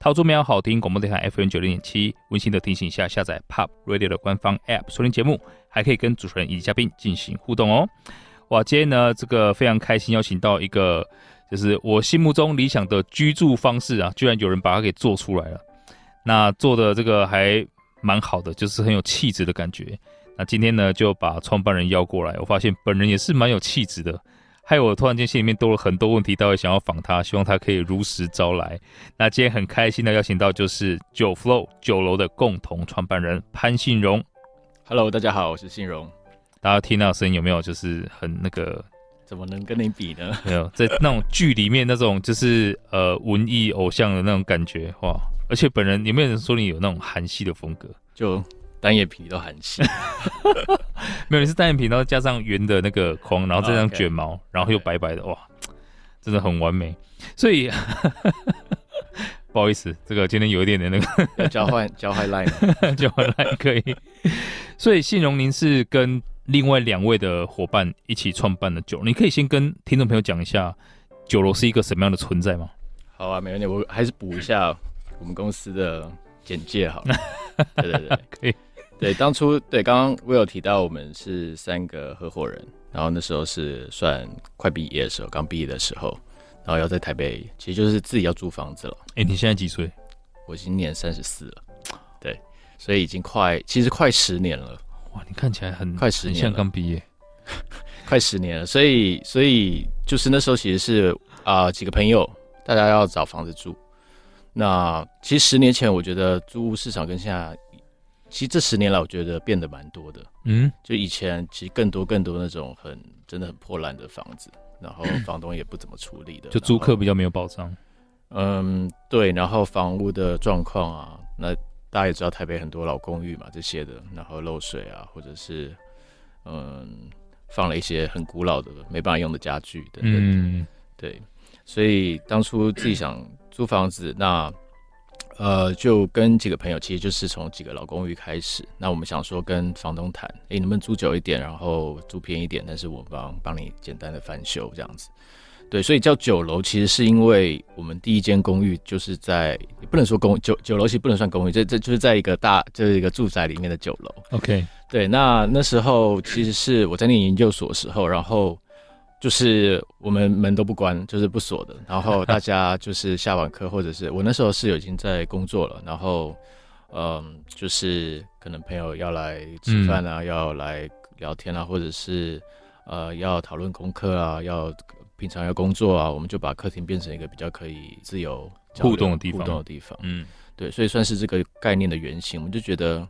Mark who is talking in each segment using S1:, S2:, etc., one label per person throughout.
S1: 桃竹苗好听广播电台 FM 九零点七，温馨的提醒一下，下载 Pop Radio 的官方 App 收听节目，还可以跟主持人以及嘉宾进行互动哦。哇，今天呢，这个非常开心，邀请到一个就是我心目中理想的居住方式啊，居然有人把它给做出来了。那做的这个还蛮好的，就是很有气质的感觉。那今天呢，就把创办人邀过来，我发现本人也是蛮有气质的。还有，我突然间心里面多了很多问题，待会想要访他，希望他可以如实招来。那今天很开心的邀请到就是九 Flow 九楼的共同创办人潘信荣。
S2: Hello，大家好，我是信荣。
S1: 大家听到声音有没有？就是很那个，
S2: 怎么能跟你比呢？
S1: 没有，在那种剧里面那种就是呃文艺偶像的那种感觉哇！而且本人有没有人说你有那种韩系的风格？
S2: 就。单眼皮都韩系，
S1: 没有，你是单眼皮，然后加上圆的那个框，然后这样卷毛，然后又白白的，哇，真的很完美。所以 不好意思，这个今天有一点点那个
S2: 交换 交换 line，
S1: 交换 line 可以。所以信荣，您是跟另外两位的伙伴一起创办的酒楼，你可以先跟听众朋友讲一下酒楼是一个什么样的存在吗？
S2: 好啊，没问题，我还是补一下我们公司的简介好了。对对对，可以。对，当初对刚刚我有提到，我们是三个合伙人，然后那时候是算快毕业的时候，刚毕业的时候，然后要在台北，其实就是自己要租房子了。
S1: 哎，你现在几岁？
S2: 我今年三十四了，对，所以已经快，其实快十年了。
S1: 哇，你看起来很
S2: 快十年，
S1: 像刚毕业，
S2: 快十年了。所以，所以就是那时候其实是啊、呃，几个朋友，大家要找房子住。那其实十年前，我觉得租屋市场跟现在。其实这十年来，我觉得变得蛮多的。嗯，就以前其实更多更多那种很真的很破烂的房子，然后房东也不怎么处理的，
S1: 就租客比较没有保障。
S2: 嗯，对。然后房屋的状况啊，那大家也知道台北很多老公寓嘛，这些的，然后漏水啊，或者是嗯放了一些很古老的没办法用的家具等等。嗯，对。所以当初自己想租房子，那。呃，就跟几个朋友，其实就是从几个老公寓开始。那我们想说跟房东谈，哎、欸，能不能租久一点，然后租便宜一点，但是我帮帮你简单的翻修这样子。对，所以叫九楼，其实是因为我们第一间公寓就是在，也不能说公九九楼，其实不能算公寓，这这就是在一个大就是一个住宅里面的九楼。
S1: OK，
S2: 对，那那时候其实是我在念研究所的时候，然后。就是我们门都不关，就是不锁的。然后大家就是下完课，或者是我那时候室友已经在工作了。然后，嗯，就是可能朋友要来吃饭啊，嗯、要来聊天啊，或者是呃要讨论功课啊，要平常要工作啊，我们就把客厅变成一个比较可以自由
S1: 互动的地方。
S2: 互动的地方，嗯，对，所以算是这个概念的原型。我们就觉得，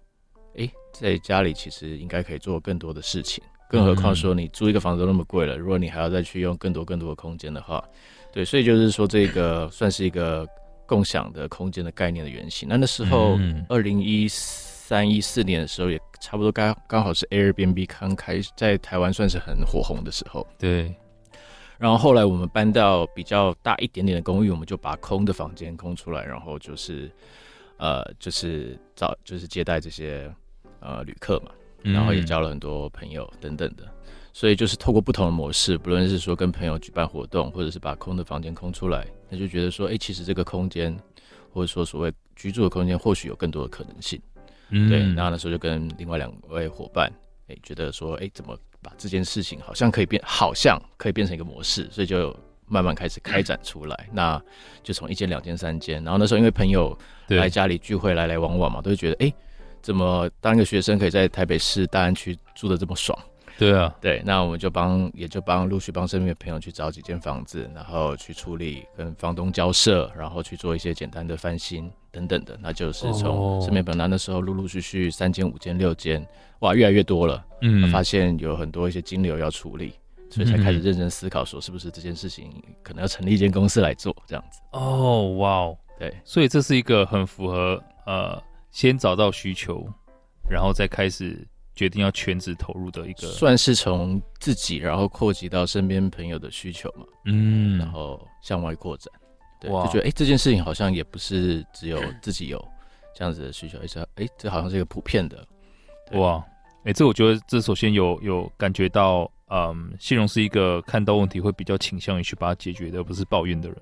S2: 哎，在家里其实应该可以做更多的事情。更何况说你租一个房子都那么贵了，如果你还要再去用更多更多的空间的话，对，所以就是说这个算是一个共享的空间的概念的原型。那那时候二零一三一四年的时候，也差不多刚刚好是 Airbnb 刚开始在台湾算是很火红的时候。
S1: 对。
S2: 然后后来我们搬到比较大一点点的公寓，我们就把空的房间空出来，然后就是呃就是找就是接待这些呃旅客嘛。然后也交了很多朋友等等的，所以就是透过不同的模式，不论是说跟朋友举办活动，或者是把空的房间空出来，那就觉得说，哎，其实这个空间，或者说所谓居住的空间，或许有更多的可能性。嗯，对。然后那时候就跟另外两位伙伴，哎，觉得说，哎，怎么把这件事情好像可以变，好像可以变成一个模式，所以就慢慢开始开展出来。那就从一间、两间、三间，然后那时候因为朋友来家里聚会，来来往往嘛，都会觉得，哎。怎么当一个学生可以在台北市大安区住的这么爽？
S1: 对啊，
S2: 对，那我们就帮，也就帮陆续帮身边的朋友去找几间房子，然后去处理跟房东交涉，然后去做一些简单的翻新等等的。那就是从身边本来那时候陆陆续续三间、五间、六间，哇，越来越多了。嗯，发现有很多一些金流要处理，所以才开始认真思考说，是不是这件事情可能要成立一间公司来做这样子。
S1: 哦，哇哦，
S2: 对，
S1: 所以这是一个很符合呃。先找到需求，然后再开始决定要全职投入的一个，
S2: 算是从自己然后扩及到身边朋友的需求嘛，
S1: 嗯，
S2: 然后向外扩展，对，
S1: 哇。
S2: 就觉得哎、欸，这件事情好像也不是只有自己有这样子的需求，而且哎，这好像是一个普遍的，
S1: 哇，哎、欸，这我觉得这首先有有感觉到，嗯，信荣是一个看到问题会比较倾向于去把它解决的，而不是抱怨的人。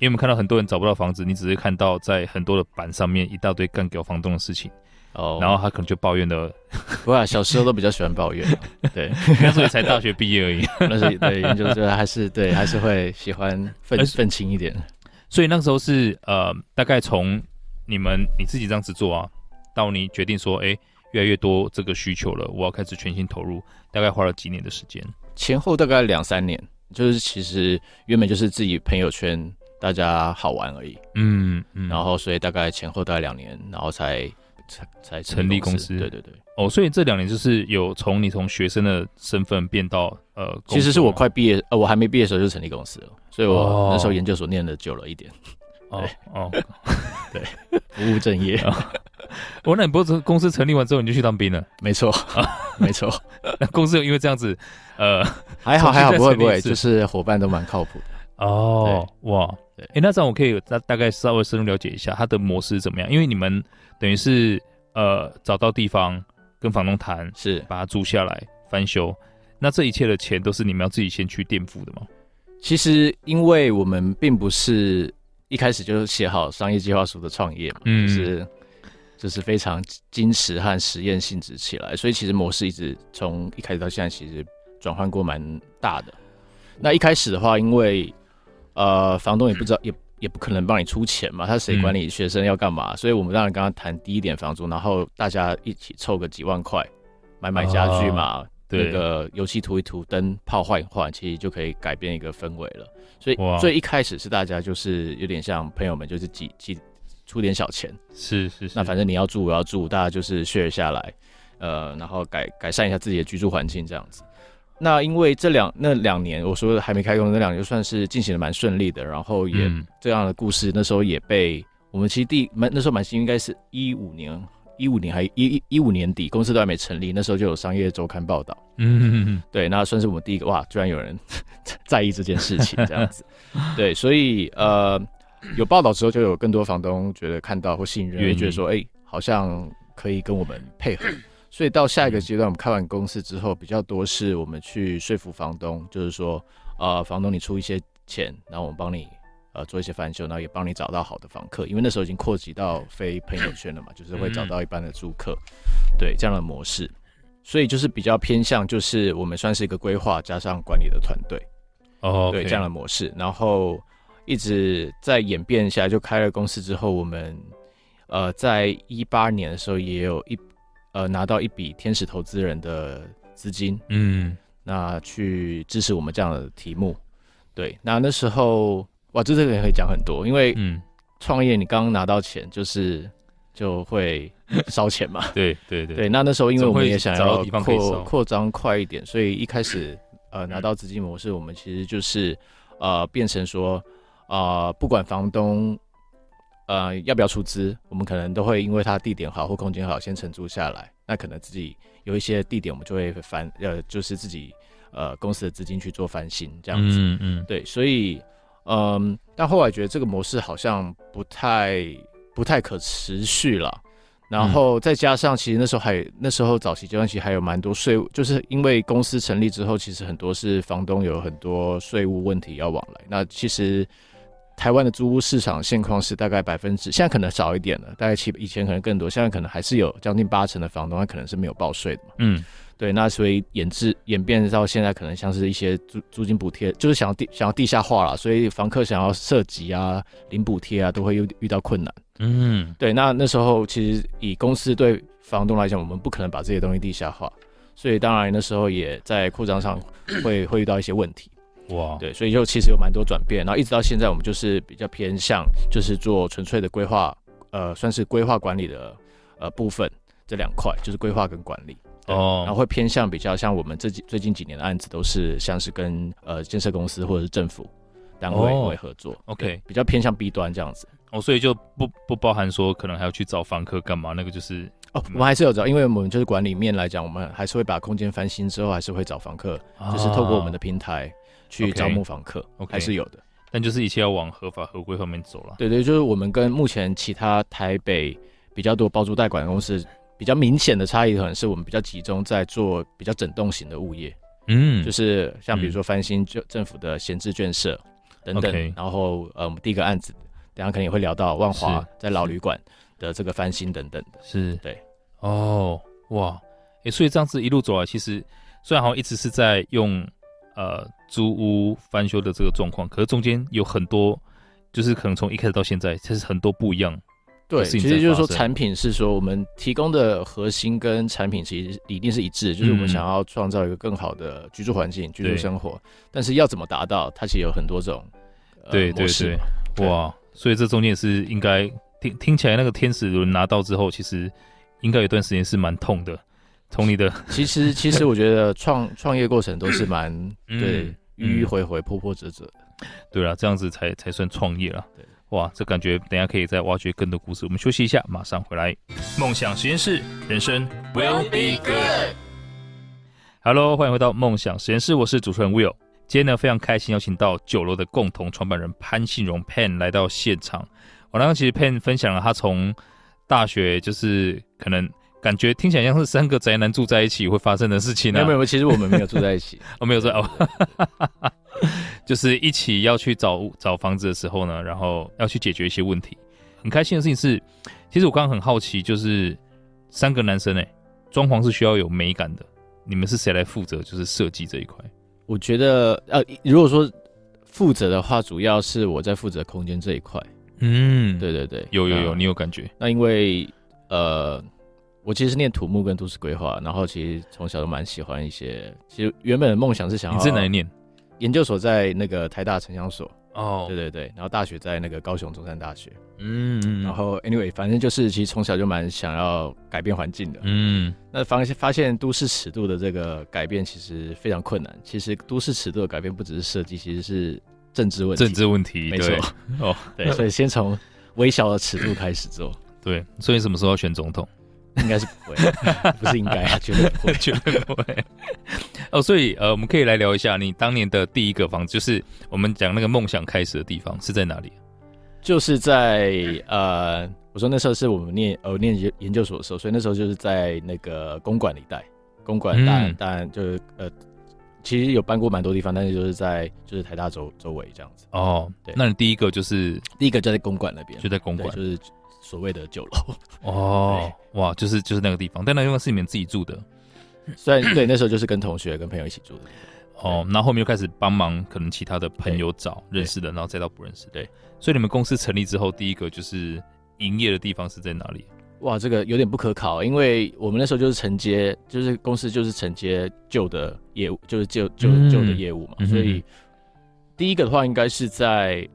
S1: 因为我们看到很多人找不到房子，你只是看到在很多的板上面一大堆干掉房东的事情，
S2: 哦，
S1: 然后他可能就抱怨的，
S2: 不啊小时候都比较喜欢抱怨，对，
S1: 那时候才大学毕业而已，
S2: 那是对研究生还是对还是会喜欢愤愤青一点，
S1: 所以那个时候是呃，大概从你们你自己这样子做啊，到你决定说，哎，越来越多这个需求了，我要开始全心投入，大概花了几年的时间？
S2: 前后大概两三年，就是其实原本就是自己朋友圈。大家好玩而已，
S1: 嗯嗯，
S2: 然后所以大概前后大概两年，然后才才才
S1: 成立公司，
S2: 对对对。
S1: 哦，所以这两年就是有从你从学生的身份变到呃，
S2: 其实是我快毕业，呃，我还没毕业的时候就成立公司了，所以我那时候研究所念的久了一点。
S1: 哦哦，
S2: 对，不务正业。
S1: 我那你不是公司成立完之后你就去当兵了？
S2: 没错，没错。
S1: 那公司有因为这样子，呃，
S2: 还好还好，不会不会，就是伙伴都蛮靠谱的。
S1: 哦，哇。哎、欸，那这样我可以大大概稍微深入了解一下它的模式怎么样？因为你们等于是呃找到地方跟房东谈，
S2: 是
S1: 把它租下来翻修，那这一切的钱都是你们要自己先去垫付的吗？
S2: 其实，因为我们并不是一开始就写好商业计划书的创业嘛，嗯，就是就是非常矜持和实验性质起来，所以其实模式一直从一开始到现在其实转换过蛮大的。那一开始的话，因为呃，房东也不知道，也也不可能帮你出钱嘛，他谁管你学生要干嘛？嗯、所以我们当然刚刚谈低一点房租，然后大家一起凑个几万块，买买家具嘛，对、那个油漆涂一涂，灯泡换一换，其实就可以改变一个氛围了。所以最一开始是大家就是有点像朋友们，就是几几出点小钱，
S1: 是是是，
S2: 那反正你要住我要住，大家就是 share 下来，呃，然后改改善一下自己的居住环境这样子。那因为这两那两年，我说的还没开工那两年，就算是进行的蛮顺利的，然后也、嗯、这样的故事，那时候也被我们其实第蛮那时候蛮幸运，应该是一五年一五年还一一一五年底，公司都还没成立，那时候就有商业周刊报道，
S1: 嗯。嗯嗯，
S2: 对，那算是我们第一个哇，居然有人 在意这件事情这样子，对，所以呃有报道之后，就有更多房东觉得看到或信任，也觉得说哎、欸，好像可以跟我们配合。所以到下一个阶段，我们开完公司之后，比较多是我们去说服房东，就是说，呃，房东你出一些钱，然后我们帮你呃做一些翻修，然后也帮你找到好的房客，因为那时候已经扩及到非朋友圈了嘛，就是会找到一般的租客，对这样的模式，所以就是比较偏向，就是我们算是一个规划加上管理的团队，
S1: 哦，oh.
S2: 对这样的模式，然后一直在演变下来，就开了公司之后，我们呃在一八年的时候也有一。呃，拿到一笔天使投资人的资金，
S1: 嗯，
S2: 那去支持我们这样的题目，对，那那时候哇，这这个也可以讲很多，因为嗯，创业你刚刚拿到钱，就是就会烧钱嘛，
S1: 对对对，
S2: 对，那那时候因为我们也想要扩扩张快一点，所以一开始呃拿到资金模式，我们其实就是呃变成说啊、呃，不管房东。呃，要不要出资？我们可能都会因为它地点好或空间好，先承租下来。那可能自己有一些地点，我们就会翻，呃，就是自己呃公司的资金去做翻新这样子。
S1: 嗯嗯。对，
S2: 所以嗯，但后来觉得这个模式好像不太不太可持续了。然后再加上，其实那时候还那时候早期阶段，其实还有蛮多税务，就是因为公司成立之后，其实很多是房东有很多税务问题要往来。那其实。台湾的租屋市场现况是大概百分之，现在可能少一点了，大概七以前可能更多，现在可能还是有将近八成的房东他可能是没有报税的嘛。
S1: 嗯，
S2: 对，那所以演至演变到现在，可能像是一些租租金补贴，就是想要地想要地下化了，所以房客想要涉及啊、领补贴啊，都会遇遇到困难。
S1: 嗯，
S2: 对，那那时候其实以公司对房东来讲，我们不可能把这些东西地下化，所以当然那时候也在扩张上会会遇到一些问题。
S1: 哇，
S2: 对，所以就其实有蛮多转变，然后一直到现在，我们就是比较偏向就是做纯粹的规划，呃，算是规划管理的呃部分这两块，就是规划跟管理。
S1: 哦，
S2: 然后会偏向比较像我们这几最近几年的案子都是像是跟呃建设公司或者是政府单位会合作，
S1: 哦，OK，
S2: 比较偏向 B 端这样子。
S1: 哦，所以就不不包含说可能还要去找房客干嘛，那个就是
S2: 哦，我们还是有找，因为我们就是管理面来讲，我们还是会把空间翻新之后，还是会找房客，啊、就是透过我们的平台去招募房客，okay, okay, 还是有的。
S1: 但就是一切要往合法合规方面走了。
S2: 对对，就是我们跟目前其他台北比较多包租代管公司比较明显的差异，可能是我们比较集中在做比较整栋型的物业。嗯，就是像比如说翻新就政府的闲置眷舍等等，嗯、然后呃，我们第一个案子，等下肯定也会聊到万华在老旅馆的这个翻新等等的。
S1: 是，
S2: 对，
S1: 哦，哇，哎、欸，所以这样子一路走来，其实虽然好像一直是在用呃租屋翻修的这个状况，可是中间有很多，就是可能从一开始到现在，其实很多不一样。
S2: 对，其实就是说，产品是说我们提供的核心跟产品其实一定是一致，就是我们想要创造一个更好的居住环境、居住生活。但是要怎么达到，它其实有很多种
S1: 对对对，哇！所以这中间是应该听听起来那个天使轮拿到之后，其实应该有段时间是蛮痛的。从你的
S2: 其实其实我觉得创创业过程都是蛮对迂迂回回、波波折折的。
S1: 对了，这样子才才算创业了。对。哇，这感觉等下可以再挖掘更多故事。我们休息一下，马上回来。梦想实验室，人生 will be good。Hello，欢迎回到梦想实验室，我是主持人 Will。今天呢，非常开心邀请到酒楼的共同创办人潘信荣 Pan 来到现场。我刚刚其实 Pan 分享了他从大学就是可能感觉听起来像是三个宅男住在一起会发生的事情呢、啊。
S2: 没有没有，其实我们没有住在一起，
S1: 我 没有在哦。就是一起要去找找房子的时候呢，然后要去解决一些问题。很开心的事情是，其实我刚刚很好奇，就是三个男生哎，装潢是需要有美感的。你们是谁来负责就是设计这一块？
S2: 我觉得呃，如果说负责的话，主要是我在负责空间这一块。嗯，对对对，
S1: 有有有，你有感觉？
S2: 那因为呃，我其实是念土木跟都市规划，然后其实从小都蛮喜欢一些。其实原本的梦想是想要
S1: 你在哪里念？
S2: 研究所在那个台大城乡所
S1: 哦，
S2: 对对对，然后大学在那个高雄中山大学，嗯，然后 anyway，反正就是其实从小就蛮想要改变环境的，嗯，那发现发现都市尺度的这个改变其实非常困难。其实都市尺度的改变不只是设计，其实是政治问题，
S1: 政治问题，
S2: 没错，哦，对，所以先从微小的尺度开始做，
S1: 对，所以什么时候要选总统？
S2: 应该是不会，不是应该啊，绝对不会，
S1: 绝对不会。哦，所以呃，我们可以来聊一下你当年的第一个房子，就是我们讲那个梦想开始的地方是在哪里？
S2: 就是在呃，我说那时候是我们念呃念研研究所的时候，所以那时候就是在那个公馆一带，公馆当然当然就是呃，其实有搬过蛮多地方，但是就是在就是台大周周围这样子。
S1: 哦，对，那你第一个就是
S2: 第一个就在公馆那边，
S1: 就在公馆，
S2: 就是。所谓的酒楼。
S1: 哦，哇，就是就是那个地方，但那地方是你们自己住的，
S2: 虽然对那时候就是跟同学跟朋友一起住的
S1: 哦，然后后面又开始帮忙，可能其他的朋友找认识的，然后再到不认识。的，对，所以你们公司成立之后，第一个就是营业的地方是在哪里？
S2: 哇，这个有点不可考，因为我们那时候就是承接，就是公司就是承接旧的业务，就是旧旧旧的业务嘛，嗯、所以第一个的话应该是在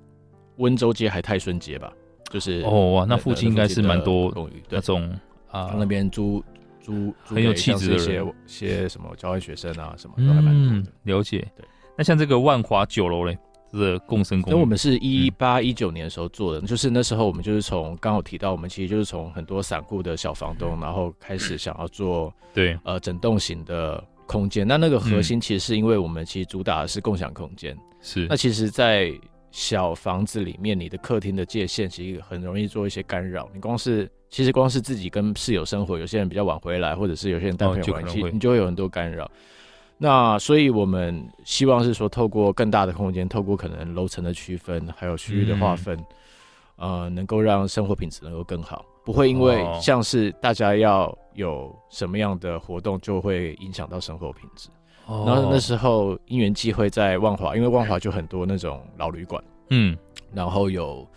S2: 温州街还泰顺街吧。就是
S1: 哦哇，那附近应该是蛮多那种啊，
S2: 那边租租
S1: 很有气质的
S2: 些些什么交换学生啊什么都还蛮多的。
S1: 了解，对。那像这个万华酒楼嘞，这个共生公寓，
S2: 那我们是一八一九年的时候做的，就是那时候我们就是从刚好提到，我们其实就是从很多散户的小房东，然后开始想要做
S1: 对
S2: 呃整栋型的空间。那那个核心其实是因为我们其实主打的是共享空间，
S1: 是。
S2: 那其实，在小房子里面，你的客厅的界限其实很容易做一些干扰。你光是其实光是自己跟室友生活，有些人比较晚回来，或者是有些人带朋友玩，其实你就会有很多干扰。那所以我们希望是说，透过更大的空间，透过可能楼层的区分，还有区域的划分，嗯、呃，能够让生活品质能够更好，不会因为像是大家要有什么样的活动，就会影响到生活品质。然后那时候因缘际会在万华，因为万华就很多那种老旅馆，嗯，然后有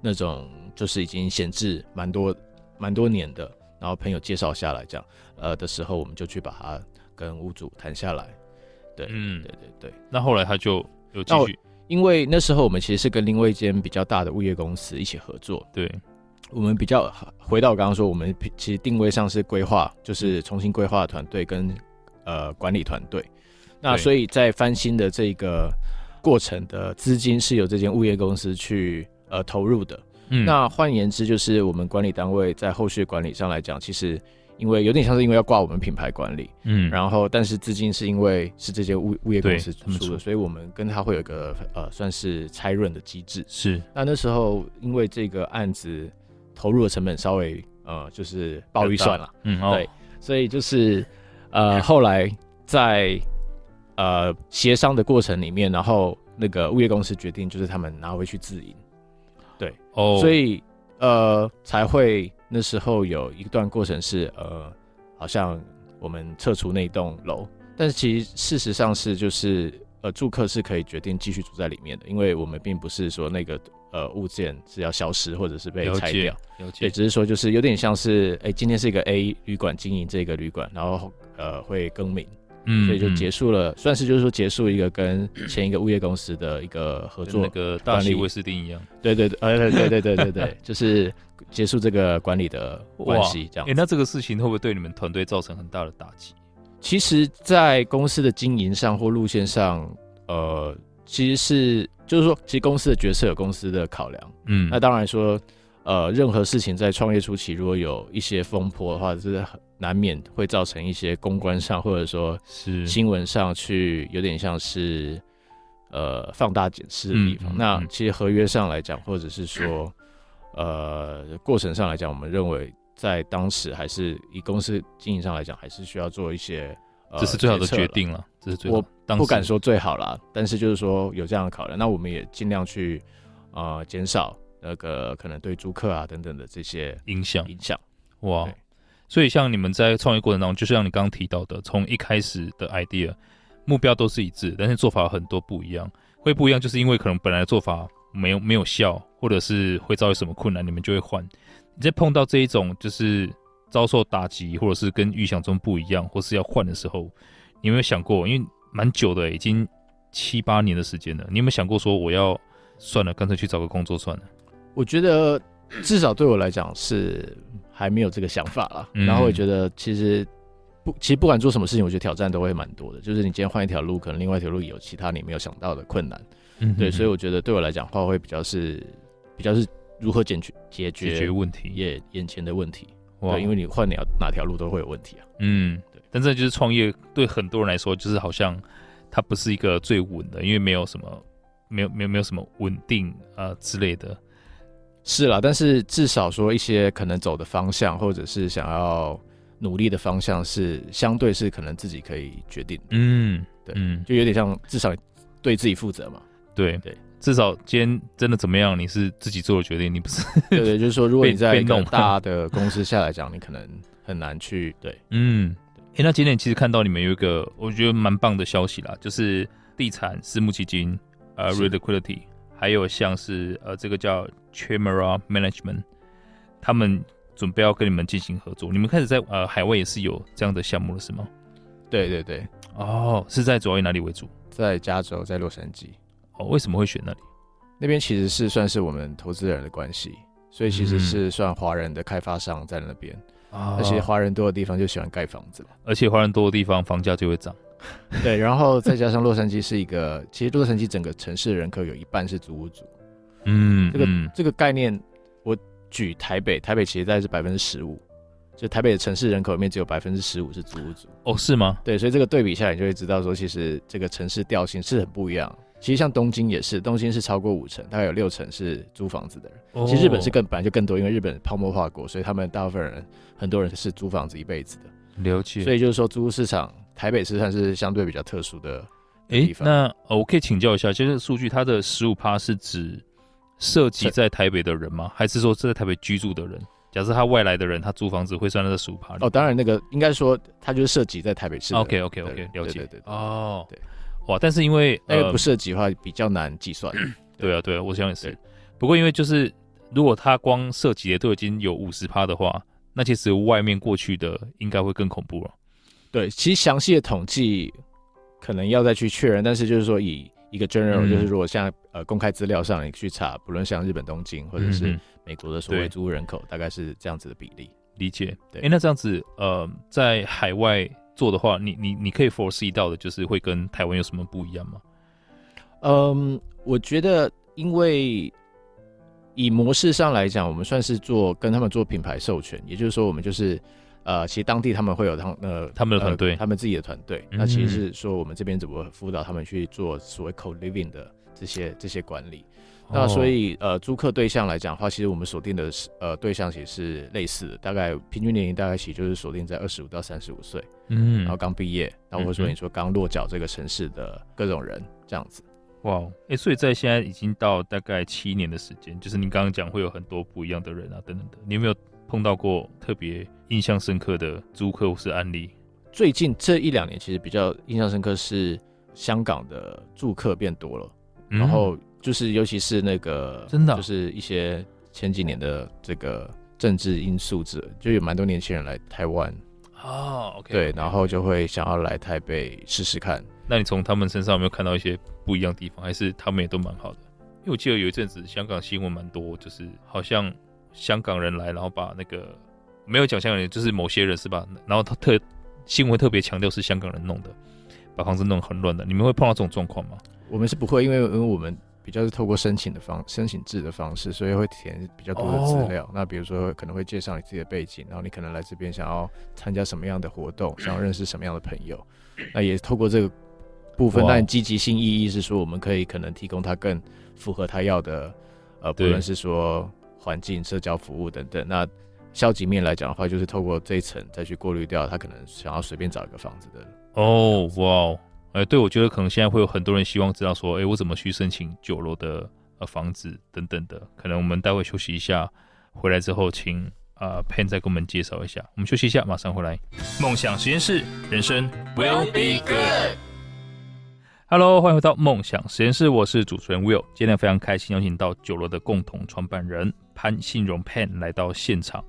S2: 那种就是已经闲置蛮多蛮多年的，然后朋友介绍下来这样，呃的时候，我们就去把它跟屋主谈下来，对，嗯，对对对。
S1: 那后来他就有继续，
S2: 因为那时候我们其实是跟另外一间比较大的物业公司一起合作，
S1: 对，
S2: 我们比较回到我刚刚说，我们其实定位上是规划，就是重新规划团队跟呃管理团队。那所以，在翻新的这个过程的资金是由这间物业公司去呃投入的。嗯，那换言之，就是我们管理单位在后续管理上来讲，其实因为有点像是因为要挂我们品牌管理，
S1: 嗯，
S2: 然后但是资金是因为是这间物物业公司出的，
S1: 出
S2: 所以我们跟他会有一个呃算是拆润的机制。
S1: 是，
S2: 那那时候因为这个案子投入的成本稍微呃就是爆预算了，
S1: 嗯，
S2: 对，哦、所以就是呃后来在呃协商的过程里面，然后那个物业公司决定就是他们拿回去自营，对，哦，所以呃才会。那时候有一段过程是，呃，好像我们撤出那栋楼，但是其实事实上是就是，呃，住客是可以决定继续住在里面的，因为我们并不是说那个呃物件是要消失或者是被拆掉，对，只是说就是有点像是，哎、欸，今天是一个 A 旅馆经营这个旅馆，然后呃会更名。嗯，所以就结束了，算是就是说结束一个跟前一个物业公司的一个合作，
S1: 那个大西威斯汀一样。
S2: 对对对，呃，对对对对对对，就是结束这个管理的关系，这样。哎、
S1: 欸，那这个事情会不会对你们团队造成很大的打击？
S2: 其实，在公司的经营上或路线上，呃，其实是就是说，其实公司的决策有公司的考量。嗯，那当然说，呃，任何事情在创业初期如果有一些风波的话，就是很。难免会造成一些公关上，或者说是新闻上去有点像是呃放大检视的地方。嗯嗯嗯、那其实合约上来讲，或者是说呃过程上来讲，我们认为在当时还是以公司经营上来讲，还是需要做一些，呃、
S1: 这是最好的决定了。这是最好，
S2: 我不敢说最好啦，但是就是说有这样的考量，那我们也尽量去呃减少那个可能对租客啊等等的这些
S1: 影响
S2: 影响。
S1: 哇。所以，像你们在创业过程当中，就像你刚刚提到的，从一开始的 idea 目标都是一致，但是做法很多不一样。会不一样，就是因为可能本来的做法没有没有效，或者是会遭遇什么困难，你们就会换。你在碰到这一种就是遭受打击，或者是跟预想中不一样，或是要换的时候，你有没有想过？因为蛮久的，已经七八年的时间了，你有没有想过说我要算了，干脆去找个工作算了？
S2: 我觉得至少对我来讲是。还没有这个想法啦，然后我觉得其实不，其实不管做什么事情，我觉得挑战都会蛮多的。就是你今天换一条路，可能另外一条路有其他你没有想到的困难，嗯，对，所以我觉得对我来讲话会比较是比较是如何解决解决
S1: 解决问题，
S2: 也眼前的问题。对，因为你换哪哪条路都会有问题啊。
S1: 嗯，对。但这就是创业对很多人来说，就是好像它不是一个最稳的，因为没有什么没有没有没有什么稳定啊、呃、之类的。
S2: 是啦，但是至少说一些可能走的方向，或者是想要努力的方向，是相对是可能自己可以决定。
S1: 嗯，
S2: 对，嗯，就有点像至少对自己负责嘛。
S1: 对对，至少今天真的怎么样，你是自己做的决定，你不是。
S2: 对对，就是说，如果你在一个大的公司下来讲，你可能很难去对。
S1: 嗯，哎、欸，那今天其实看到你们有一个我觉得蛮棒的消息啦，就是地产私募基金呃 Real Liquidity 还有像是呃，这个叫 Chimera Management，他们准备要跟你们进行合作。你们开始在呃海外也是有这样的项目了，是吗？
S2: 对对对，
S1: 哦，是在主要以哪里为主？
S2: 在加州，在洛杉矶。
S1: 哦，为什么会选那里？
S2: 那边其实是算是我们投资人的关系，所以其实是算华人的开发商在那边。啊、嗯，而且华人多的地方就喜欢盖房子，
S1: 而且华人多的地方房价就会涨。
S2: 对，然后再加上洛杉矶是一个，其实洛杉矶整个城市的人口有一半是租屋族。
S1: 嗯，
S2: 这个这个概念，我举台北，台北其实大概是百分之十五，就台北的城市人口里面只有百分之十五是租屋族。
S1: 哦，是吗？
S2: 对，所以这个对比下来，你就会知道说，其实这个城市调性是很不一样。其实像东京也是，东京是超过五成，大概有六成是租房子的人。哦、其实日本是更本来就更多，因为日本泡沫化过，所以他们大部分人很多人是租房子一辈子的。
S1: 了解。
S2: 所以就是说，租屋市场。台北市算是相对比较特殊的地方。
S1: 诶，那我可以请教一下，就是数据，它的十五趴是指涉及在台北的人吗？还是说是在台北居住的人？假设他外来的人，他租房子会算那个十五趴？
S2: 哦，当然，那个应该说他就是涉及在台北市。
S1: OK，OK，OK，了解。
S2: 对对对。
S1: 哦，对，哇，但是因为
S2: 那个不涉及的话，比较难计算。
S1: 对啊，对啊，我想也是。不过因为就是如果他光涉及的都已经有五十趴的话，那其实外面过去的应该会更恐怖了。
S2: 对，其实详细的统计可能要再去确认，但是就是说以一个 general，、嗯、就是如果像呃公开资料上你去查，不论像日本东京或者是美国的所谓租屋人口，大概是这样子的比例。
S1: 理解。对，哎，那这样子呃，在海外做的话，你你你可以 foresee 到的就是会跟台湾有什么不一样吗？
S2: 嗯，我觉得因为以模式上来讲，我们算是做跟他们做品牌授权，也就是说我们就是。呃，其实当地他们会有他呃
S1: 他们的团队、呃，
S2: 他们自己的团队。嗯、那其实是说我们这边怎么辅导他们去做所谓 co-living 的这些这些管理。哦、那所以呃，租客对象来讲的话，其实我们锁定的是呃对象其实是类似的，大概平均年龄大概其实就是锁定在二十五到三十五岁，嗯，然后刚毕业，然后或者说你说刚落脚这个城市的各种人这样子。
S1: 哇，哎、欸，所以在现在已经到大概七年的时间，就是你刚刚讲会有很多不一样的人啊等等的，你有没有碰到过特别印象深刻的租客或是案例？
S2: 最近这一两年，其实比较印象深刻是香港的住客变多了，嗯、然后就是尤其是那个
S1: 真的、啊，
S2: 就是一些前几年的这个政治因素，者就有蛮多年轻人来台湾
S1: 哦，OK，
S2: 对，然后就会想要来台北试试看。
S1: 那你从他们身上有没有看到一些不一样的地方？还是他们也都蛮好的？因为我记得有一阵子香港新闻蛮多，就是好像。香港人来，然后把那个没有讲香港人，就是某些人是吧？然后他特新闻特别强调是香港人弄的，把房子弄很乱的。你们会碰到这种状况吗？
S2: 我们是不会，因为因为我们比较是透过申请的方申请制的方式，所以会填比较多的资料。哦、那比如说可能会介绍你自己的背景，然后你可能来这边想要参加什么样的活动，想要认识什么样的朋友。那也透过这个部分，但积极性意义是说，我们可以可能提供他更符合他要的，呃，不论是说。环境、社交服务等等。那消极面来讲的话，就是透过这一层再去过滤掉他可能想要随便找一个房子的。
S1: 哦，哇，哎，对，我觉得可能现在会有很多人希望知道说，哎、欸，我怎么去申请九楼的呃房子等等的。可能我们待会休息一下，回来之后请啊、呃、Pen 再给我们介绍一下。我们休息一下，马上回来。梦想实验室，人生 will be good。Hello，欢迎回到梦想实验室，我是主持人 Will。今天非常开心邀请到九楼的共同创办人。潘信荣 Pen 来到现场，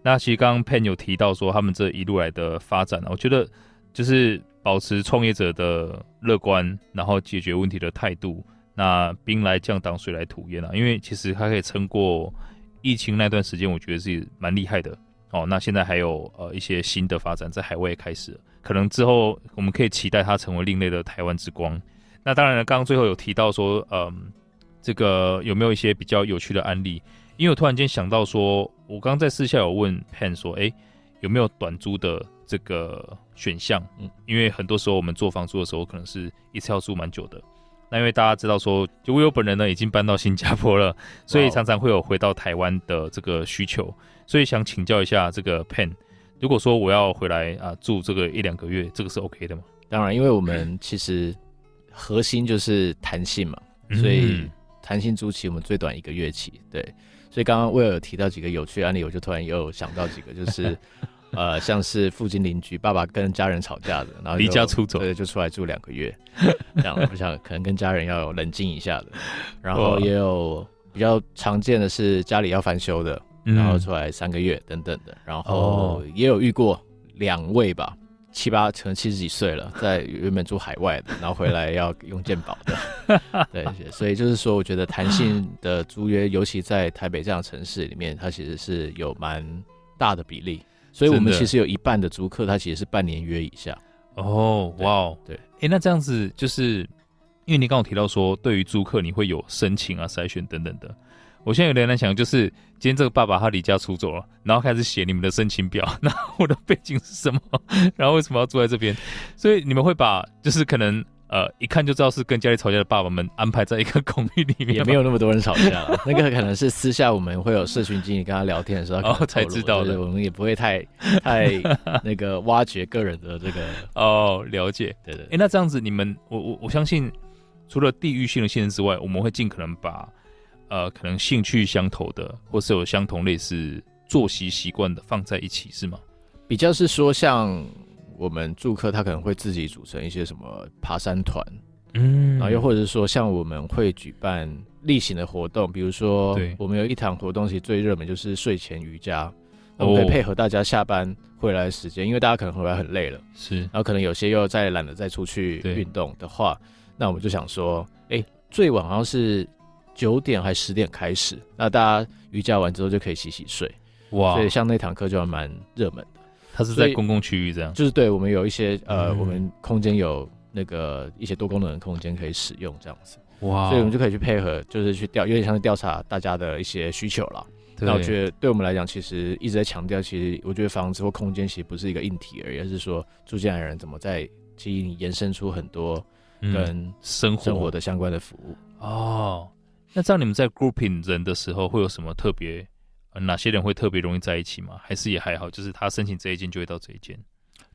S1: 那其实刚刚 Pen 有提到说他们这一路来的发展，我觉得就是保持创业者的乐观，然后解决问题的态度。那兵来将挡，水来土掩啊，因为其实他可以撑过疫情那段时间，我觉得是蛮厉害的哦。那现在还有呃一些新的发展在海外也开始，可能之后我们可以期待它成为另类的台湾之光。那当然了，刚刚最后有提到说，嗯，这个有没有一些比较有趣的案例？因为我突然间想到说，我刚刚在私下有问 Pen 说，哎，有没有短租的这个选项？嗯，因为很多时候我们做房租的时候，可能是一次要租蛮久的。那因为大家知道说，就我有本人呢已经搬到新加坡了，所以常常会有回到台湾的这个需求。所以想请教一下这个 Pen，如果说我要回来啊住这个一两个月，这个是 OK 的吗？
S2: 当然，因为我们其实核心就是弹性嘛，所以弹性租期我们最短一个月期，对。所以刚刚威尔有提到几个有趣的案例，我就突然又想到几个，就是，呃，像是附近邻居爸爸跟家人吵架的，然后
S1: 离家出走，
S2: 对，就出来住两个月，这样 我想可能跟家人要冷静一下的。然后也有比较常见的是家里要翻修的，然后出来三个月等等的。然后也有遇过两位吧。七八成七十几岁了，在原本住海外的，然后回来要用健保的，对，所以就是说，我觉得弹性的租约，尤其在台北这样城市里面，它其实是有蛮大的比例。所以我们其实有一半的租客，他其实是半年约以下。
S1: 哦，哇哦，对，哎，那这样子就是，因为你刚刚提到说，对于租客你会有申请啊、筛选等等的。我现在有点难想，就是今天这个爸爸他离家出走了，然后开始写你们的申请表，那我的背景是什么？然后为什么要住在这边？所以你们会把就是可能呃一看就知道是跟家里吵架的爸爸们安排在一个公寓里面，
S2: 也没有那么多人吵架，那个可能是私下我们会有社群经理跟他聊天的时候
S1: 哦才知道的，
S2: 我们也不会太太那个挖掘个人的这个
S1: 哦了解，
S2: 对对，
S1: 哎、欸，那这样子你们我我我相信除了地域性的限制之外，我们会尽可能把。呃，可能兴趣相投的，或是有相同类似作息习惯的，放在一起是吗？
S2: 比较是说，像我们住客，他可能会自己组成一些什么爬山团，嗯，然后又或者是说，像我们会举办例行的活动，比如说，我们有一堂活动，其实最热门就是睡前瑜伽，我们可以配合大家下班回来的时间，因为大家可能回来很累了，
S1: 是，
S2: 然后可能有些又再懒得再出去运动的话，那我们就想说，哎、欸，最晚好像是。九点还十点开始，那大家瑜伽完之后就可以洗洗睡，哇！所以像那堂课就还蛮热门的。
S1: 它是在公共区域这样，
S2: 就是对我们有一些呃，嗯、我们空间有那个一些多功能的空间可以使用这样子，哇！所以我们就可以去配合，就是去调，有点像是调查大家的一些需求了。
S1: 对
S2: 那我觉得对我们来讲，其实一直在强调，其实我觉得房子或空间其实不是一个硬体而已，而是说住进来的人怎么在其实延伸出很多跟生活生活的相关的服务。
S1: 嗯、哦，那这样你们在 grouping 人的时候会有什么特别？呃，哪些人会特别容易在一起吗？还是也还好，就是他申请这一间就会到这一间。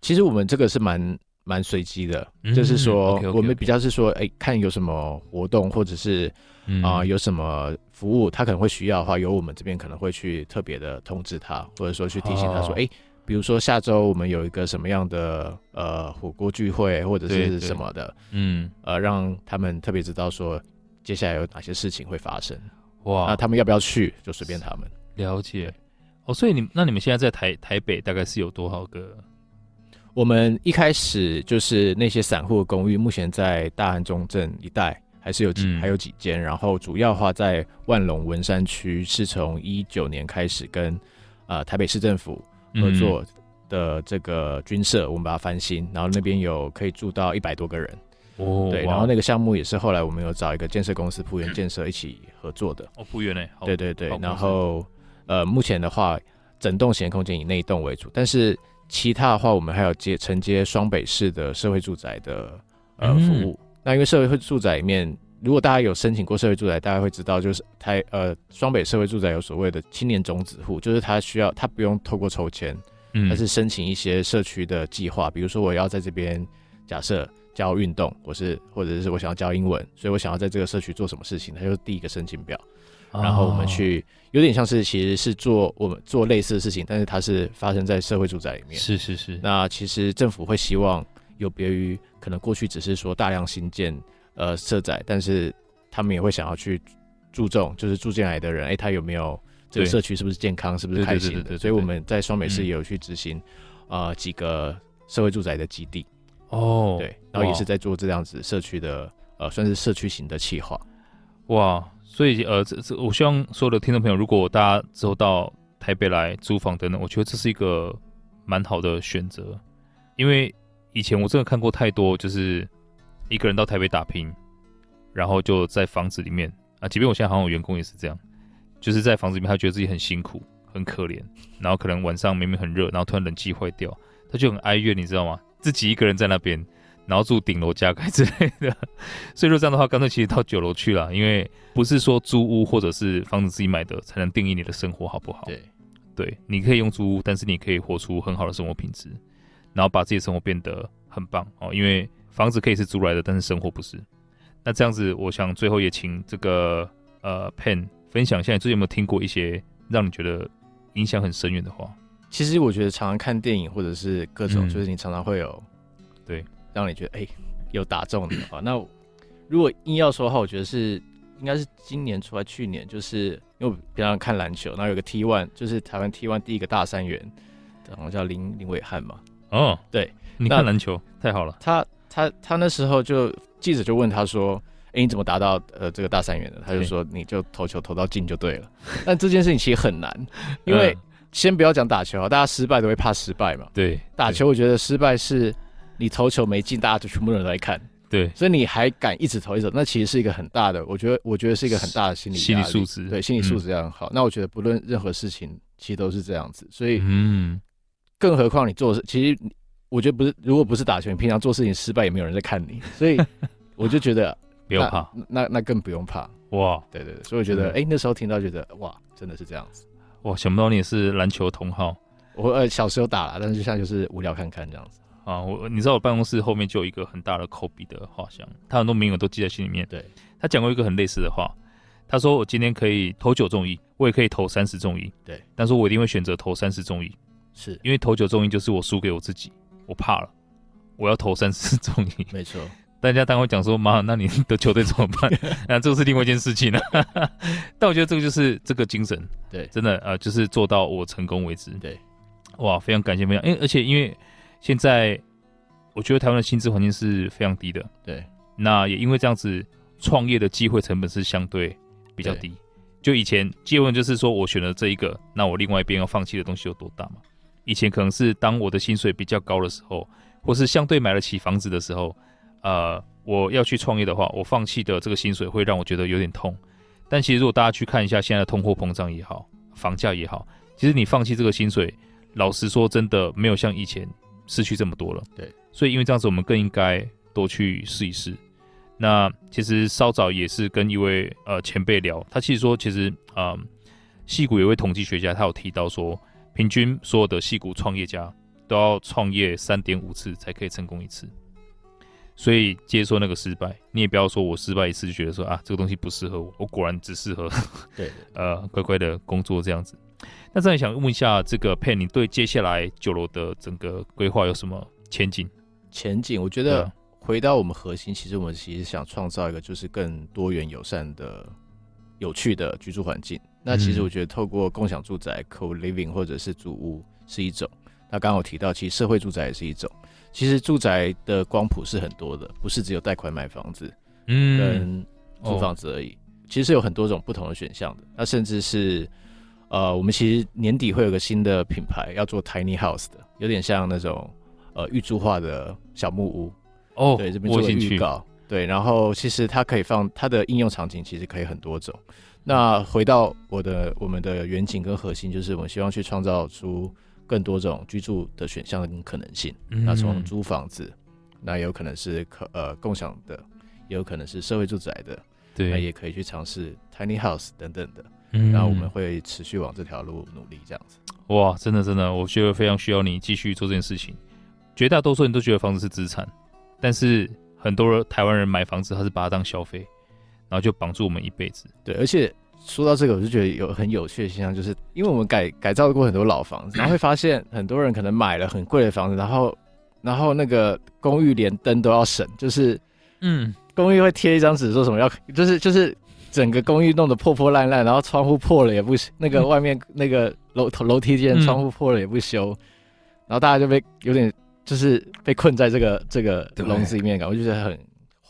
S2: 其实我们这个是蛮蛮随机的，嗯、就是说.我们比较是说，哎、欸，看有什么活动或者是啊、嗯呃、有什么服务，他可能会需要的话，由我们这边可能会去特别的通知他，或者说去提醒他说，哎、哦欸，比如说下周我们有一个什么样的呃火锅聚会或者是什么的，嗯，呃，让他们特别知道说接下来有哪些事情会发生。哇，那他们要不要去就随便他们。
S1: 了解，哦，所以你那你们现在在台台北大概是有多少个？
S2: 我们一开始就是那些散户公寓，目前在大安中正一带还是有几、嗯、还有几间，然后主要的话在万隆文山区是从一九年开始跟呃台北市政府合作的这个军社，嗯、我们把它翻新，然后那边有可以住到一百多个人哦，对，然后那个项目也是后来我们有找一个建设公司浦园建设一起合作的。
S1: 哦，浦园呢，
S2: 对对对，然后。呃，目前的话，整栋闲空间以那一栋为主，但是其他的话，我们还有接承接双北市的社会住宅的呃服务。嗯、那因为社会住宅里面，如果大家有申请过社会住宅，大家会知道，就是台呃双北社会住宅有所谓的青年种子户，就是他需要他不用透过抽签，嗯，他是申请一些社区的计划，比如说我要在这边假设教运动，我是或者是我想要教英文，所以我想要在这个社区做什么事情，它就是第一个申请表。然后我们去，有点像是其实是做我们做类似的事情，但是它是发生在社会住宅里面。
S1: 是是是。那
S2: 其实政府会希望有别于可能过去只是说大量新建呃社宅，但是他们也会想要去注重，就是住进来的人，哎，他有没有这个社区是不是健康，是不是开心的？所以我们在双美市也有去执行啊、嗯呃、几个社会住宅的基地。哦。对，然后也是在做这样子社区的呃算是社区型的企划。
S1: 哇。所以，呃，这这，我希望所有的听众朋友，如果大家之后到台北来租房等等，我觉得这是一个蛮好的选择，因为以前我真的看过太多，就是一个人到台北打拼，然后就在房子里面啊，即便我现在好像有员工也是这样，就是在房子里面，他觉得自己很辛苦、很可怜，然后可能晚上明明很热，然后突然冷气坏掉，他就很哀怨，你知道吗？自己一个人在那边。然后住顶楼加盖之类的，所以说这样的话，干脆其实到九楼去了，因为不是说租屋或者是房子自己买的才能定义你的生活好不好？
S2: 对，
S1: 对，你可以用租屋，但是你可以活出很好的生活品质，然后把自己的生活变得很棒哦。因为房子可以是租来的，但是生活不是。那这样子，我想最后也请这个呃 Pen 分享一下，你最近有没有听过一些让你觉得影响很深远的话？
S2: 其实我觉得常常看电影或者是各种，就是你常常会有、
S1: 嗯、对。
S2: 让你觉得哎、欸，有打中的话，那如果硬要说的话，我觉得是应该是今年出来，去年就是因为我平常看篮球，然后有个 T one 就是台湾 T one 第一个大三元，好像叫林林伟汉嘛。哦，对，
S1: 你看篮球太好了。
S2: 他他他那时候就记者就问他说：“哎、欸，你怎么达到呃这个大三元的？”他就说：“你就投球投到进就对了。”但这件事情其实很难，因为先不要讲打球，大家失败都会怕失败嘛。
S1: 对，
S2: 打球我觉得失败是。你投球没进，大家就全部人来看，
S1: 对，
S2: 所以你还敢一直投一直投，那其实是一个很大的，我觉得，我觉得是一个很大的心理
S1: 心理素质，
S2: 对，心理素质要很好。嗯、那我觉得不论任何事情，其实都是这样子，所以，嗯，更何况你做事，其实我觉得不是，如果不是打球，你平常做事情失败也没有人在看你，所以 我就觉得
S1: 不用怕，
S2: 那那，那更不用怕。哇，对对对，所以我觉得，哎、嗯。欸，那时候听到觉得哇，真的是这样子，
S1: 哇，想不到你也是篮球同好，
S2: 我呃小时候打了，但是现在就是无聊看看这样子。
S1: 啊，我你知道我办公室后面就有一个很大的科比的画像，他很多名额都记在心里面。
S2: 对，
S1: 他讲过一个很类似的话，他说我今天可以投九中一，我也可以投三十中一。
S2: 对，
S1: 但是我一定会选择投三十中一，
S2: 是
S1: 因为投九中一就是我输给我自己，我怕了，我要投三十中一。
S2: 没错，
S1: 大家当会讲说妈，那你的球队怎么办？那这个是另外一件事情了。但我觉得这个就是这个精神，
S2: 对，
S1: 真的啊、呃，就是做到我成功为止。
S2: 对，
S1: 哇，非常感谢非常，因为而且因为。现在我觉得台湾的薪资环境是非常低的，
S2: 对。
S1: 那也因为这样子，创业的机会成本是相对比较低。就以前借问就是说我选了这一个，那我另外一边要放弃的东西有多大嘛？以前可能是当我的薪水比较高的时候，或是相对买得起房子的时候，呃，我要去创业的话，我放弃的这个薪水会让我觉得有点痛。但其实如果大家去看一下现在的通货膨胀也好，房价也好，其实你放弃这个薪水，老实说，真的没有像以前失去这么多了。
S2: 对，
S1: 所以因为这样子，我们更应该多去试一试。那其实稍早也是跟一位呃前辈聊，他其实说，其实啊，戏、呃、谷有位统计学家，他有提到说，平均所有的戏谷创业家都要创业三点五次才可以成功一次。所以接受那个失败，你也不要说我失败一次就觉得说啊，这个东西不适合我，我果然只适合
S2: 对，
S1: 呃乖乖的工作这样子。那这里想问一下，这个 Pen，你对接下来酒楼的整个规划有什么前景？
S2: 前景，我觉得回到我们核心，其实我们其实想创造一个就是更多元友善的、有趣的居住环境。那其实我觉得透过共享住宅 （co-living） 或者是租屋是一种。那刚刚我提到，其实社会住宅也是一种。其实住宅的光谱是很多的，不是只有贷款买房子，嗯，跟租房子而已。哦、其实是有很多种不同的选项的。那甚至是，呃，我们其实年底会有个新的品牌要做 tiny house 的，有点像那种呃预租化的小木屋。哦，对，这边做个预告。对，然后其实它可以放它的应用场景，其实可以很多种。那回到我的我们的远景跟核心，就是我们希望去创造出。更多种居住的选项跟可能性，嗯、那从租房子，那有可能是可呃共享的，也有可能是社会住宅的，对，那也可以去尝试 tiny house 等等的，嗯，然后我们会持续往这条路努力，这样子。
S1: 哇，真的真的，我觉得非常需要你继续做这件事情。绝大多数人都觉得房子是资产，但是很多台湾人买房子，他是把它当消费，然后就绑住我们一辈子。
S2: 对，而且。说到这个，我就觉得有很有趣的现象，就是因为我们改改造过很多老房子，然后会发现很多人可能买了很贵的房子，然后然后那个公寓连灯都要省，就是嗯，公寓会贴一张纸说什么要，就是就是整个公寓弄得破破烂烂，然后窗户破了也不那个外面 那个楼楼梯间窗户破了也不修，然后大家就被有点就是被困在这个这个笼子里面，感觉就是很。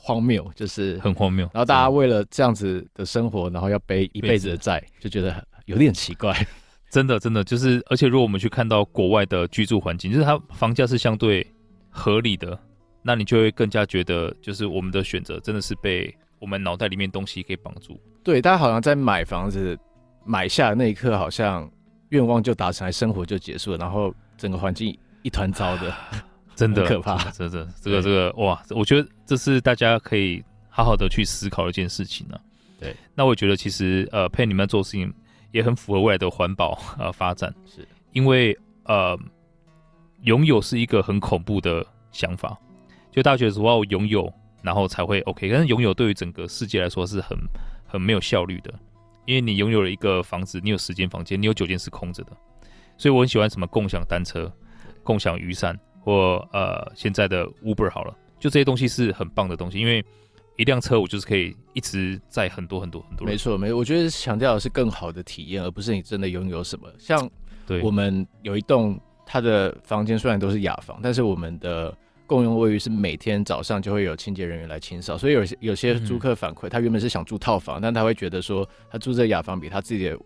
S2: 荒谬，就是
S1: 很荒谬。
S2: 然后大家为了这样子的生活，然后要背一辈子的债，就觉得有点奇怪。
S1: 真的，真的就是，而且如果我们去看到国外的居住环境，就是它房价是相对合理的，那你就会更加觉得，就是我们的选择真的是被我们脑袋里面东西给绑住。
S2: 对，大家好像在买房子买下的那一刻，好像愿望就达成，生活就结束了，然后整个环境一团糟的。
S1: 真的
S2: 可怕，
S1: 真的，这个这个哇，我觉得这是大家可以好好的去思考一件事情呢、啊。
S2: 对，
S1: 那我觉得其实呃，Pen 你们做事情也很符合未来的环保 呃发展，
S2: 是。
S1: 因为呃，拥有是一个很恐怖的想法，就大家觉得说哇，我拥有然后才会 OK，但是拥有对于整个世界来说是很很没有效率的，因为你拥有了一个房子，你有十间房间，你有九间是空着的，所以我很喜欢什么共享单车、共享雨伞。或呃，现在的 Uber 好了，就这些东西是很棒的东西，因为一辆车我就是可以一直载很多很多很多人。
S2: 没错，没错，我觉得强调的是更好的体验，而不是你真的拥有什么。像我们有一栋，它的房间虽然都是雅房，但是我们的共用卫浴是每天早上就会有清洁人员来清扫，所以有些有些租客反馈，他原本是想住套房，但他会觉得说，他住这雅房比他自己的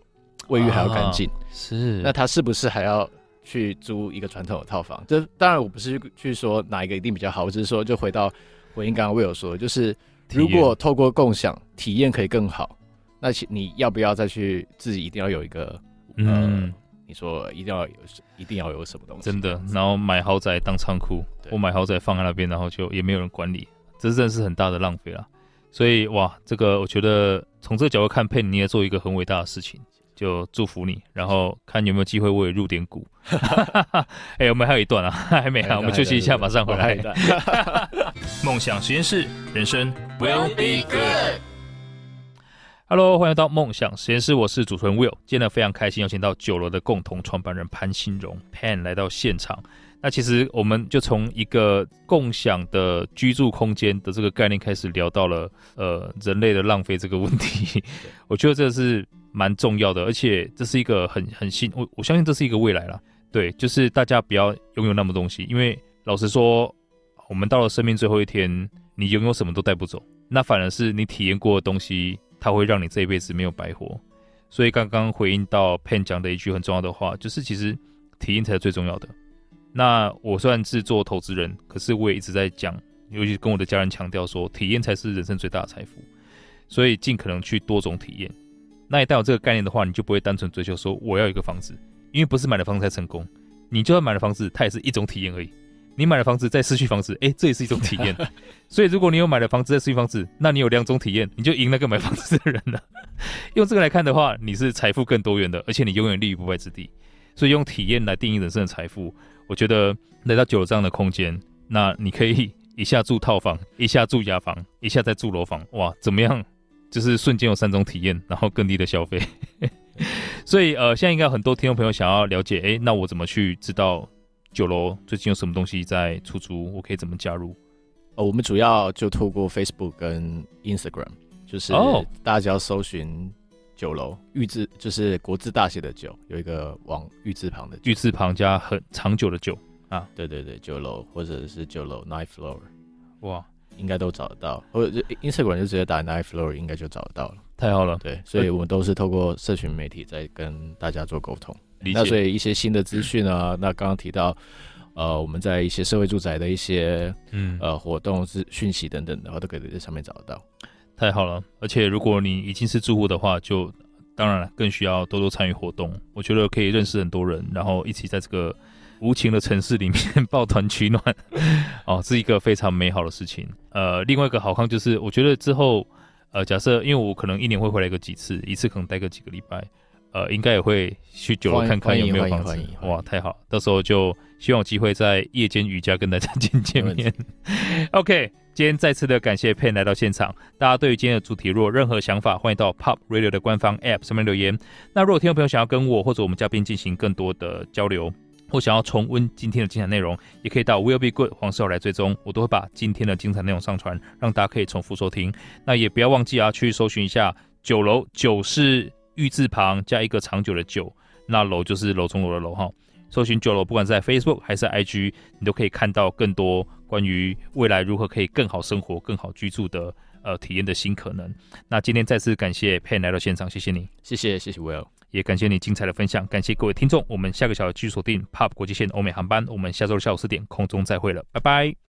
S2: 卫浴还要干净。是，那他是不是还要？去租一个传统的套房，这当然我不是去去说哪一个一定比较好，我只是说就回到回应刚刚 Will 说的，就是如果透过共享体验可以更好，那你要不要再去自己一定要有一个嗯、呃，你说一定要有一定要有什么东西？
S1: 真的，然后买豪宅当仓库，我买豪宅放在那边，然后就也没有人管理，这真的是很大的浪费了。所以哇，这个我觉得从这个角度看，Pen 你也做一个很伟大的事情。就祝福你，然后看有没有机会我也入点股。哎、欸，我们还有一段啊，还没啊，我们休息一下，马上回来。梦想实验室，人生 will be good。Hello，欢迎到梦想实验室，我是主持人 Will。今天呢，非常开心邀请到九楼的共同创办人潘新荣 Pan 来到现场。那其实我们就从一个共享的居住空间的这个概念开始聊到了呃人类的浪费这个问题。我觉得这是。蛮重要的，而且这是一个很很新，我我相信这是一个未来啦。对，就是大家不要拥有那么多东西，因为老实说，我们到了生命最后一天，你拥有什么都带不走，那反而是你体验过的东西，它会让你这一辈子没有白活。所以刚刚回应到 Pen 讲的一句很重要的话，就是其实体验才是最重要的。那我虽然是做投资人，可是我也一直在讲，尤其跟我的家人强调说，体验才是人生最大的财富，所以尽可能去多种体验。那一旦有这个概念的话，你就不会单纯追求说我要一个房子，因为不是买了房子才成功。你就算买了房子，它也是一种体验而已。你买了房子再失去房子，哎、欸，这也是一种体验。所以如果你有买了房子再失去房子，那你有两种体验，你就赢那个买房子的人了。用这个来看的话，你是财富更多元的，而且你永远立于不败之地。所以用体验来定义人生的财富，我觉得来到九楼这样的空间，那你可以 一下住套房，一下住雅房，一下再住楼房，哇，怎么样？就是瞬间有三种体验，然后更低的消费。所以呃，现在应该有很多听众朋友想要了解，哎，那我怎么去知道九楼最近有什么东西在出租？我可以怎么加入？
S2: 呃，我们主要就透过 Facebook 跟 Instagram，就是大家只要搜寻九楼玉字，就是国字大写的酒，有一个往玉字旁的
S1: 玉字旁加很长久的久啊，
S2: 对对对，九楼或者是酒楼 Ninth Floor，
S1: 哇。
S2: 应该都找得到，或者 Instagram 就直接打 Ninth Floor，应该就找得到了。
S1: 太好了，
S2: 对，所以我们都是透过社群媒体在跟大家做沟通。那所以一些新的资讯啊，那刚刚提到，呃，我们在一些社会住宅的一些嗯呃活动是讯息等等的话，都可以在上面找得到。
S1: 太好了，而且如果你已经是住户的话，就当然，更需要多多参与活动。我觉得可以认识很多人，然后一起在这个。无情的城市里面抱团取暖，哦，是一个非常美好的事情。呃，另外一个好康就是，我觉得之后，呃，假设因为我可能一年会回来个几次，一次可能待个几个礼拜，呃，应该也会去九楼看看有没有房子。哇，太好！到时候就希望有机会在夜间瑜伽跟大家见见面。OK，今天再次的感谢 Pen 来到现场。大家对于今天的主题，如果有任何想法，欢迎到 Pop Radio 的官方 App 上面留言。那如果听众朋友想要跟我或者我们嘉宾进行更多的交流，或想要重温今天的精彩内容，也可以到 Will Be Good 黄世豪来追踪，我都会把今天的精彩内容上传，让大家可以重复收听。那也不要忘记啊，去搜寻一下九楼，九是玉字旁加一个长久的久，那楼就是楼中楼的楼哈。搜寻久了，不管是在 Facebook 还是 IG，你都可以看到更多关于未来如何可以更好生活、更好居住的呃体验的新可能。那今天再次感谢 Pen 来到现场，谢谢你，
S2: 谢谢谢谢 Will。
S1: 也感谢你精彩的分享，感谢各位听众，我们下个小时继续锁定 POP 国际线欧美航班，我们下周下午四点空中再会了，拜拜。